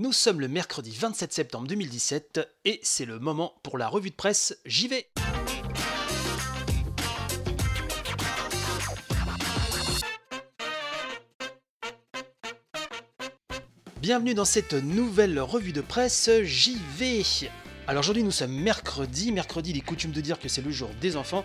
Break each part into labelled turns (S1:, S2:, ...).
S1: Nous sommes le mercredi 27 septembre 2017 et c'est le moment pour la revue de presse. J'y vais Bienvenue dans cette nouvelle revue de presse. J'y vais Alors aujourd'hui nous sommes mercredi. Mercredi, il est coutume de dire que c'est le jour des enfants.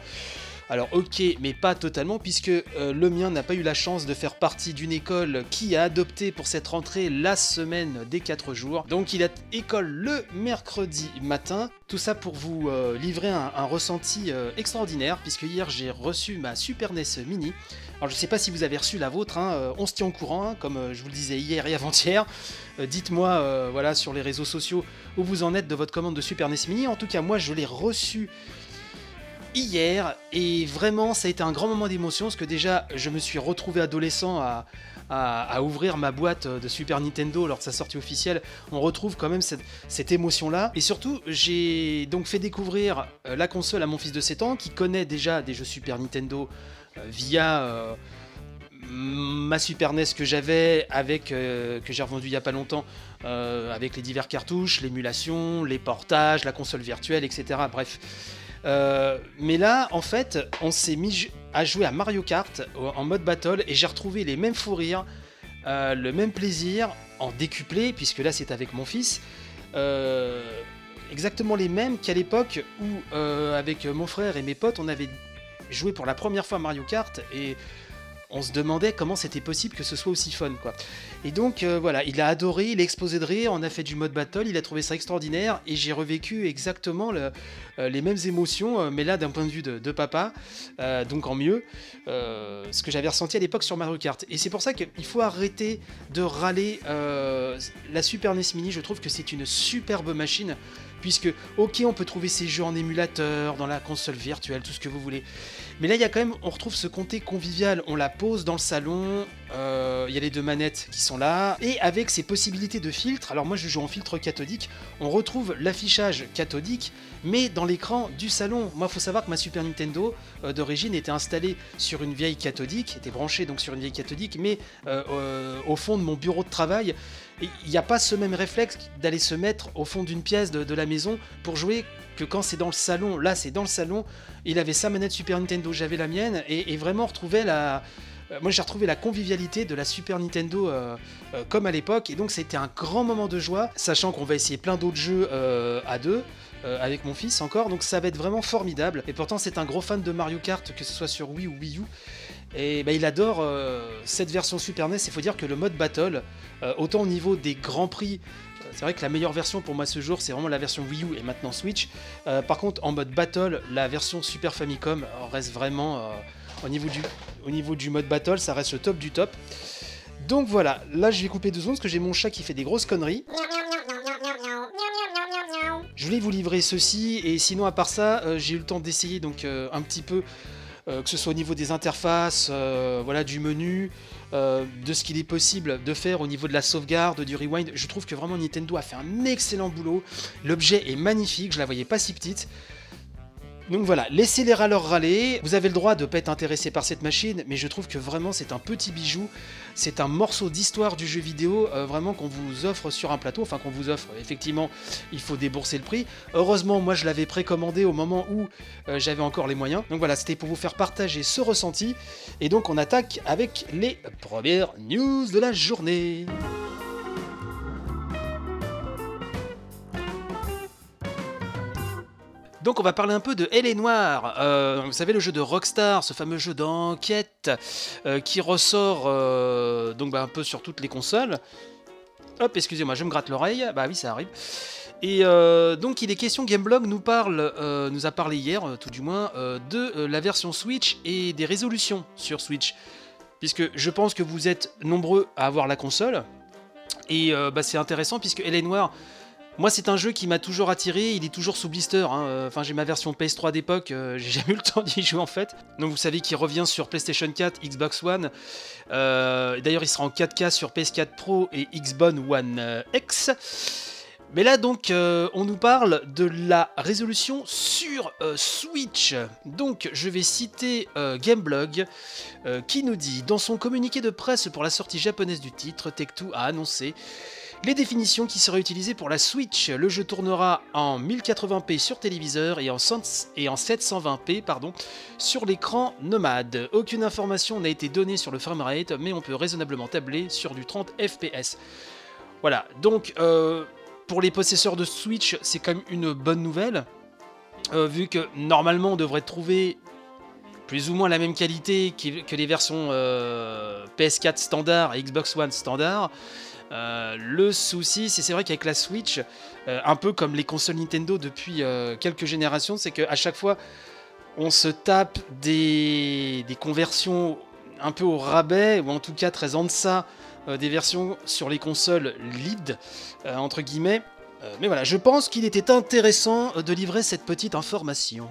S1: Alors ok, mais pas totalement, puisque euh, le mien n'a pas eu la chance de faire partie d'une école qui a adopté pour cette rentrée la semaine des 4 jours. Donc il a école le mercredi matin. Tout ça pour vous euh, livrer un, ressenti euh, extraordinaire, puisque hier j'ai reçu ma Super NES Mini. Alors je sais pas si vous avez reçu la vôtre, hein, on se tient au courant, hein, comme je vous le disais hier et avant-hier. Dites-moi voilà, sur les réseaux sociaux où vous en êtes de votre commande de Super NES Mini. En tout cas, moi je l'ai reçu hier et vraiment ça a été un grand moment d'émotion parce que déjà je me suis retrouvé adolescent à, ouvrir ma boîte de Super Nintendo lors de sa sortie officielle. On retrouve quand même cette, émotion là et surtout j'ai donc fait découvrir euh, la console à mon fils de 7 ans qui connaît déjà des jeux Super Nintendo euh, via euh, ma Super NES que j'avais avec que j'ai revendu il y a pas longtemps avec les divers cartouches, l'émulation, les portages, la console virtuelle, etc. Bref, euh, mais là, en fait, on s'est mis à jouer à Mario Kart en mode battle et j'ai retrouvé les mêmes fous rires, euh, le même plaisir en décuplé, puisque là c'est avec mon fils. Euh, exactement les mêmes qu'à l'époque où, avec mon frère et mes potes, on avait joué pour la première fois Mario Kart et on se demandait comment c'était possible que ce soit aussi fun. Et donc euh, voilà, il a adoré, il a explosé de rire, on a fait du mode battle, il a trouvé ça extraordinaire et j'ai revécu exactement euh, les mêmes émotions, euh, mais là d'un point de vue de, papa, donc en mieux, ce que j'avais ressenti à l'époque sur Mario Kart. Et c'est pour ça qu'il faut arrêter de râler la Super NES Mini, je trouve que c'est une superbe machine puisque ok on peut trouver ces jeux en émulateur, dans la console virtuelle, tout ce que vous voulez. Mais là il y a quand même, on retrouve ce comté convivial, on la pose dans le salon, euh, il y a les deux manettes qui sont là, et avec ces possibilités de filtre, alors moi je joue en filtre cathodique, on retrouve l'affichage cathodique, mais dans l'écran du salon. Moi il faut savoir que ma Super Nintendo euh, d'origine était installée sur une vieille cathodique, était branchée donc sur une vieille cathodique, mais euh, au fond de mon bureau de travail, il n'y a pas ce même réflexe d'aller se mettre au fond d'une pièce de, la maison pour jouer que quand c'est dans le salon. Là, c'est dans le salon. Il avait sa manette Super Nintendo, j'avais la mienne, et, vraiment retrouvé la. Euh, moi, j'ai retrouvé la convivialité de la Super Nintendo euh, euh, comme à l'époque, et donc c'était un grand moment de joie, sachant qu'on va essayer plein d'autres jeux à deux. avec mon fils encore, donc ça va être vraiment formidable. Et pourtant, c'est un gros fan de Mario Kart, que ce soit sur Wii ou Wii U. Et bah, il adore cette version Super NES. Il faut dire que le mode Battle, autant au niveau des grands prix, c'est vrai que la meilleure version pour moi ce jour, c'est vraiment la version Wii U et maintenant Switch. par contre, en mode Battle, la version Super Famicom reste vraiment au, niveau du, mode Battle, ça reste le top du top. Donc voilà, là je vais couper deux secondes parce que j'ai mon chat qui fait des grosses conneries. Je voulais vous livrer ceci et sinon à part ça, j'ai eu le temps d'essayer donc un petit peu euh, que ce soit au niveau des interfaces, euh, voilà, du menu, euh, de ce qu'il est possible de faire au niveau de la sauvegarde, du rewind. Je trouve que vraiment Nintendo a fait un excellent boulot. L'objet est magnifique, je la voyais pas si petite. Donc voilà, laissez les râleurs râler. Vous avez le droit de ne pas être intéressé par cette machine, mais je trouve que vraiment c'est un petit bijou. C'est un morceau d'histoire du jeu vidéo, euh, vraiment qu'on vous offre sur un plateau. Enfin, qu'on vous offre. Effectivement, il faut débourser le prix. Heureusement, moi je l'avais précommandé au moment où euh, j'avais encore les moyens. Donc voilà, c'était pour vous faire partager ce ressenti. Et donc on attaque avec les premières news de la journée. Donc on va parler un peu de Elle est Noire. Euh, vous savez le jeu de Rockstar, ce fameux jeu d'enquête euh, qui ressort euh, donc bah, un peu sur toutes les consoles. Hop, excusez-moi, je me gratte l'oreille. Bah oui, ça arrive. Et donc il est question, Gameblog nous parle, a parlé hier, tout du moins, de la version Switch et des résolutions sur Switch. Puisque je pense que vous êtes nombreux à avoir la console. Et bah, c'est intéressant puisque Elle est Noire moi, c'est un jeu qui m'a toujours attiré. Il est toujours sous blister. Hein. Euh, enfin, j'ai ma version PS3 d'époque. euh, j'ai jamais eu le temps d'y jouer en fait. Donc, vous savez qu'il revient sur PlayStation 4, Xbox One. Euh, d'ailleurs, il sera en 4K sur PS4 Pro et Xbox One X. Mais là, donc, on nous parle de la résolution sur Switch. Donc, je vais citer Gameblog qui nous dit Dans son communiqué de presse pour la sortie japonaise du titre, Tech2 a annoncé Les définitions qui seraient utilisées pour la Switch, le jeu tournera en 1080p sur téléviseur et en, 720p pardon, sur l'écran nomade. Aucune information n'a été donnée sur le framerate, mais on peut raisonnablement tabler sur du 30 fps. Voilà, donc euh, pour les possesseurs de Switch, c'est quand même une bonne nouvelle, euh, vu que normalement on devrait trouver plus ou moins la même qualité que les versions euh, PS4 standard et Xbox One standard. Euh, le souci, c'est vrai qu'avec la Switch, euh, un peu comme les consoles Nintendo depuis euh, quelques générations, c'est qu'à chaque fois, on se tape des, conversions un peu au rabais, ou en tout cas très en deçà des versions sur les consoles lead, entre guillemets. mais voilà, je pense qu'il était intéressant de livrer cette petite information.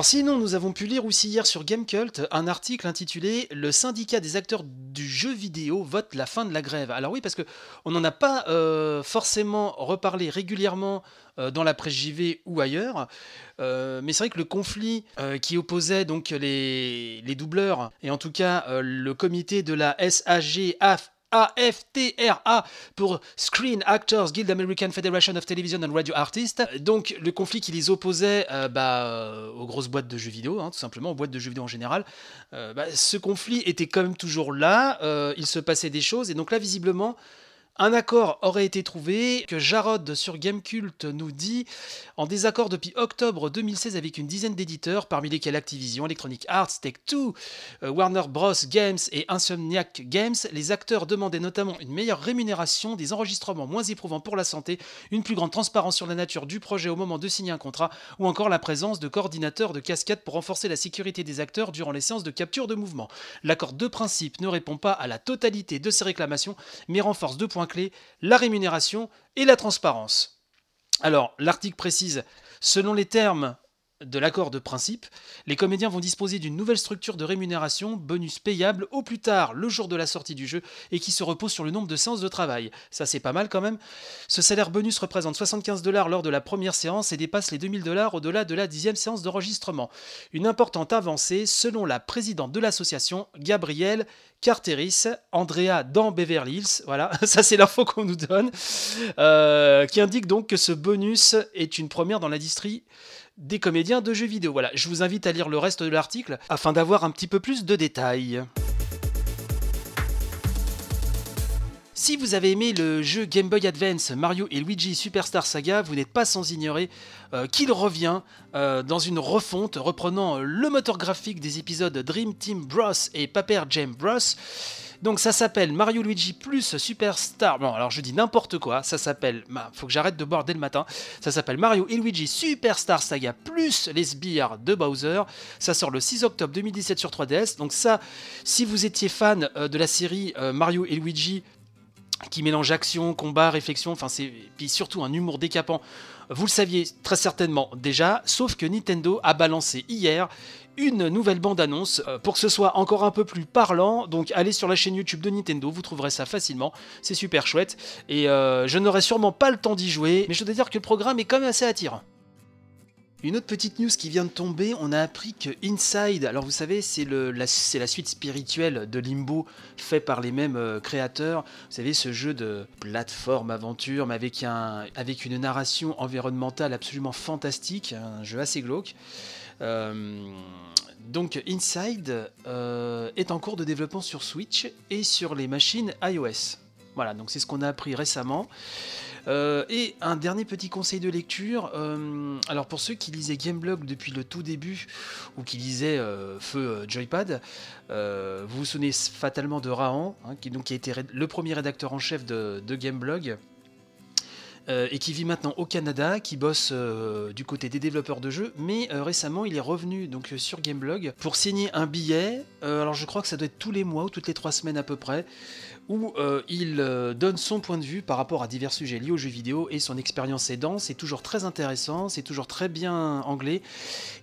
S1: Alors sinon, nous avons pu lire aussi hier sur Gamecult un article intitulé Le syndicat des acteurs du jeu vidéo vote la fin de la grève. Alors oui, parce que on n'en a pas euh, forcément reparlé régulièrement euh, dans la presse JV ou ailleurs, euh, mais c'est vrai que le conflit qui opposait donc les, doubleurs et en tout cas le comité de la SAG AFTRA pour Screen Actors Guild American Federation of Television and Radio Artists. Donc le conflit qui les opposait euh, bah, euh, aux grosses boîtes de jeux vidéo, hein, tout simplement, aux boîtes de jeux vidéo en général. Euh, bah, ce conflit était quand même toujours là, il se passait des choses, et donc là visiblement un accord aurait été trouvé, que Jarod sur Gamecult nous dit, en désaccord depuis octobre 2016 avec une dizaine d'éditeurs, parmi lesquels Activision, Electronic Arts, Take-Two, euh, Warner Bros. Games et Insomniac Games, les acteurs demandaient notamment une meilleure rémunération, des enregistrements moins éprouvants pour la santé, une plus grande transparence sur la nature du projet au moment de signer un contrat, ou encore la présence de coordinateurs de cascade pour renforcer la sécurité des acteurs durant les séances de capture de mouvement. L'accord de principe ne répond pas à la totalité de ces réclamations, mais renforce deux points clés, la rémunération et la transparence. Alors, l'article précise, selon les termes de l'accord de principe, les comédiens vont disposer d'une nouvelle structure de rémunération, bonus payable au plus tard le jour de la sortie du jeu et qui se repose sur le nombre de séances de travail. Ça c'est pas mal quand même. Ce salaire bonus représente 75 dollars lors de la première séance et dépasse les 2000 dollars au-delà de la dixième séance d'enregistrement. Une importante avancée selon la présidente de l'association, Gabrielle Carteris, Andrea dans Beverly voilà, ça c'est l'info qu'on nous donne, euh, qui indique donc que ce bonus est une première dans l'industrie des comédiens de jeux vidéo. Voilà, je vous invite à lire le reste de l'article afin d'avoir un petit peu plus de détails. Si vous avez aimé le jeu Game Boy Advance Mario et Luigi Superstar Saga, vous n'êtes pas sans ignorer euh, qu'il revient euh, dans une refonte reprenant le moteur graphique des épisodes Dream Team Bros et Paper Jam Bros. Donc ça s'appelle Mario Luigi plus Superstar. Bon, alors je dis n'importe quoi. Ça s'appelle. Bah, faut que j'arrête de boire dès le matin. Ça s'appelle Mario et Luigi Superstar Saga plus les sbires de Bowser. Ça sort le 6 octobre 2017 sur 3DS. Donc ça, si vous étiez fan euh, de la série euh, Mario et Luigi qui mélange action, combat, réflexion, enfin c'est puis surtout un humour décapant. Vous le saviez très certainement déjà, sauf que Nintendo a balancé hier une nouvelle bande-annonce euh, pour que ce soit encore un peu plus parlant. Donc allez sur la chaîne YouTube de Nintendo, vous trouverez ça facilement. C'est super chouette. Et euh, je n'aurai sûrement pas le temps d'y jouer, mais je dois dire que le programme est quand même assez attirant. Une autre petite news qui vient de tomber, on a appris que Inside, alors vous savez, c'est la, suite spirituelle de Limbo, fait par les mêmes euh, créateurs. Vous savez, ce jeu de plateforme aventure, mais avec une narration environnementale absolument fantastique, un jeu assez glauque. Euh, donc Inside euh, est en cours de développement sur Switch et sur les machines iOS. Voilà, donc c'est ce qu'on a appris récemment. Euh, et un dernier petit conseil de lecture. alors pour ceux qui lisaient Gameblog depuis le tout début ou qui lisaient Feu Joypad, vous vous souvenez fatalement de Rahan, hein, qui, donc, a été le premier rédacteur en chef de, Gameblog. Euh, et qui vit maintenant au Canada, qui bosse euh, du côté des développeurs de jeux, mais euh, récemment il est revenu sur Gameblog pour signer un billet. alors je crois que ça doit être tous les mois ou toutes les trois semaines à peu près, où il donne son point de vue par rapport à divers sujets liés aux jeux vidéo et son expérience aidant. C'est toujours très intéressant, c'est toujours très bien anglais.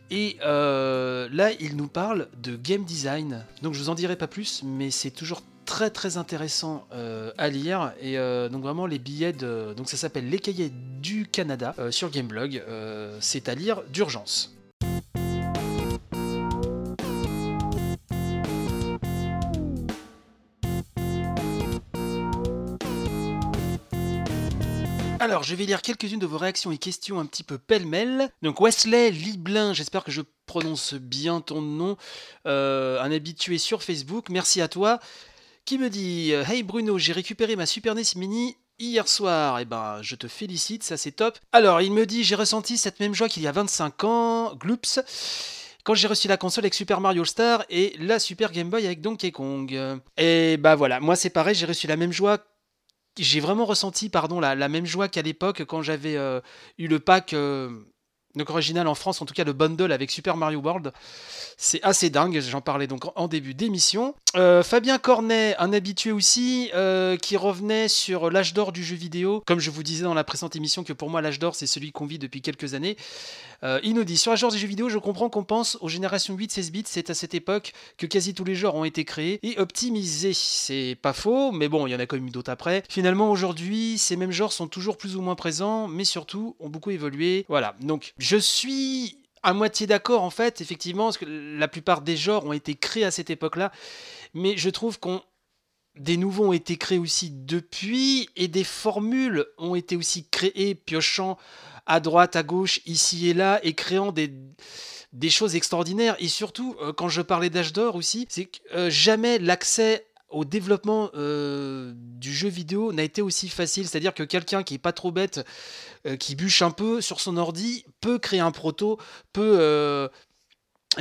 S1: Et là, il nous parle de game design. Donc je vous en dirai pas plus, mais c'est toujours très très intéressant euh, à lire et euh, donc vraiment les billets de donc ça s'appelle les cahiers du Canada euh, sur Gameblog c'est à lire d'urgence Alors, je vais lire quelques-unes de vos réactions et questions un petit peu pêle-mêle. Donc, Wesley Liblin, j'espère que je prononce bien ton nom, euh, un habitué sur Facebook, merci à toi, qui me dit Hey Bruno, j'ai récupéré ma Super NES Mini hier soir. Eh ben, je te félicite, ça c'est top. Alors, il me dit J'ai ressenti cette même joie qu'il y a 25 ans, gloops quand j'ai reçu la console avec Super Mario Star et la Super Game Boy avec Donkey Kong. Et bah voilà, moi c'est pareil, j'ai reçu la même joie j'ai vraiment ressenti pardon la, même joie qu'à l'époque quand j'avais euh, eu le pack euh, donc original en France, en tout cas le bundle avec Super Mario World. C'est assez dingue, j'en parlais donc en début d'émission. Euh, Fabien Cornet, un habitué aussi, euh, qui revenait sur l'âge d'or du jeu vidéo. Comme je vous disais dans la précédente émission que pour moi l'âge d'or c'est celui qu'on vit depuis quelques années. Euh, il nous dit sur l'âge d'or des jeux vidéo, je comprends qu'on pense aux générations 8-16 bits, c'est à cette époque que quasi tous les genres ont été créés et optimisés. C'est pas faux, mais bon, il y en a quand même d'autres après. Finalement aujourd'hui, ces mêmes genres sont toujours plus ou moins présents, mais surtout ont beaucoup évolué. Voilà, donc je suis à moitié d'accord en fait, effectivement, parce que la plupart des genres ont été créés à cette époque-là, mais je trouve qu'on des nouveaux ont été créés aussi depuis et des formules ont été aussi créées, piochant à droite, à gauche, ici et là, et créant des, des choses extraordinaires. Et surtout, euh, quand je parlais d'âge d'or aussi, c'est que euh, jamais l'accès au développement euh, du jeu vidéo n'a été aussi facile. C'est-à-dire que quelqu'un qui est pas trop bête, euh, qui bûche un peu sur son ordi, peut créer un proto, peut euh,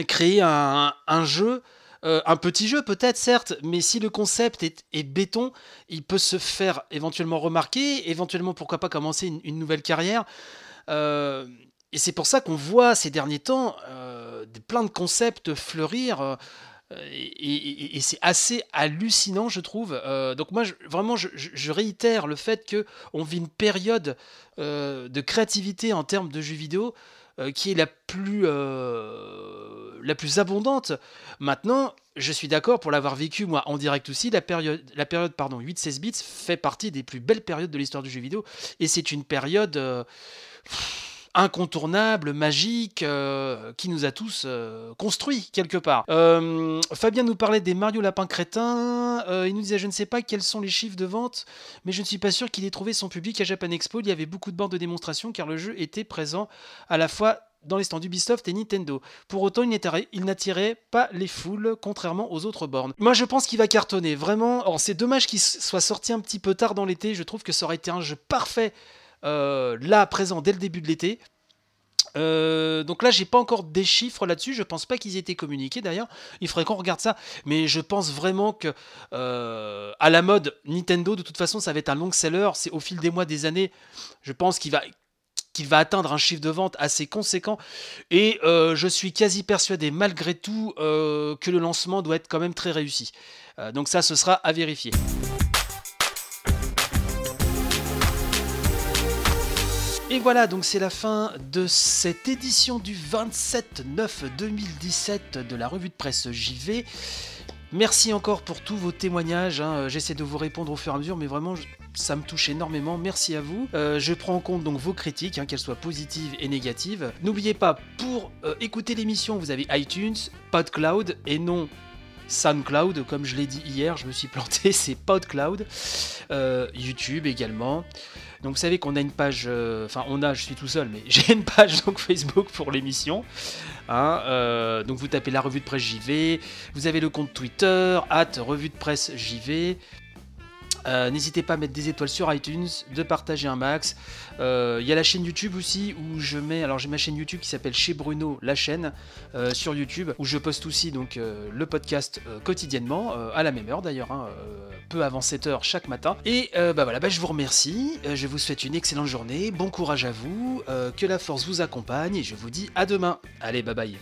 S1: créer un, jeu. un petit jeu peut-être certes, mais si le concept est, béton, il peut se faire éventuellement remarquer, éventuellement pourquoi pas commencer une, une nouvelle carrière. et c'est pour ça qu'on voit ces derniers temps plein de concepts fleurir. Euh, et, c'est assez hallucinant, je trouve. Euh, donc moi, vraiment, je, réitère le fait que on vit une période euh, de créativité en termes de jeux vidéo qui est la plus, la plus abondante. Maintenant, je suis d'accord pour l'avoir vécu moi en direct aussi. La période, la période pardon, 8-16 bits fait partie des plus belles périodes de l'histoire du jeu vidéo, et c'est une période incontournable, magique, euh, qui nous a tous euh, construits quelque part. Euh, Fabien nous parlait des Mario Lapin Crétin. il nous disait Je ne sais pas quels sont les chiffres de vente, mais je ne suis pas sûr qu'il ait trouvé son public à Japan Expo. Il y avait beaucoup de bornes de démonstration car le jeu était présent à la fois dans les stands d'Ubisoft et Nintendo. Pour autant, il n'attirait pas les foules, contrairement aux autres bornes. Moi, je pense qu'il va cartonner, vraiment. c'est dommage qu'il soit sorti un petit peu tard dans l'été. Je trouve que ça aurait été un jeu parfait euh, là, présent dès le début de l'été. Euh, donc là, j'ai pas encore des chiffres là-dessus. Je pense pas qu'ils aient été communiqués d'ailleurs. Il faudrait qu'on regarde ça. Mais je pense vraiment que euh, à la mode Nintendo, de toute façon, ça va être un long seller. C'est au fil des mois, des années. Je pense qu'il va qu'il va atteindre un chiffre de vente assez conséquent. Et je suis quasi persuadé, malgré tout, que le lancement doit être quand même très réussi. donc ça, ce sera à vérifier. Et voilà, donc c'est la fin de cette édition du 27-9-2017 de la revue de presse JV. Merci encore pour tous vos témoignages. Hein. J'essaie de vous répondre au fur et à mesure, mais vraiment, ça me touche énormément. Merci à vous. Euh, je prends en compte donc vos critiques, hein, qu'elles soient positives et négatives. N'oubliez pas, pour euh, écouter l'émission, vous avez iTunes, PodCloud et non SoundCloud, comme je l'ai dit hier, je me suis planté, c'est PodCloud. Euh, YouTube également. Donc vous savez qu'on a une page, euh, enfin on a, je suis tout seul, mais j'ai une page donc Facebook pour l'émission. Hein, euh, donc vous tapez la revue de presse JV, vous avez le compte Twitter, at revue de presse JV. Euh, n'hésitez pas à mettre des étoiles sur iTunes, de partager un max. Euh, il y a la chaîne YouTube aussi où je mets. Alors j'ai ma chaîne YouTube qui s'appelle Chez Bruno, la chaîne euh, sur YouTube où je poste aussi donc le podcast quotidiennement à la même heure d'ailleurs, hein, peu avant 7h chaque matin. Et bah voilà, bah, je vous remercie. je vous souhaite une excellente journée. Bon courage à vous. que la force vous accompagne et je vous dis à demain. Allez, bye bye.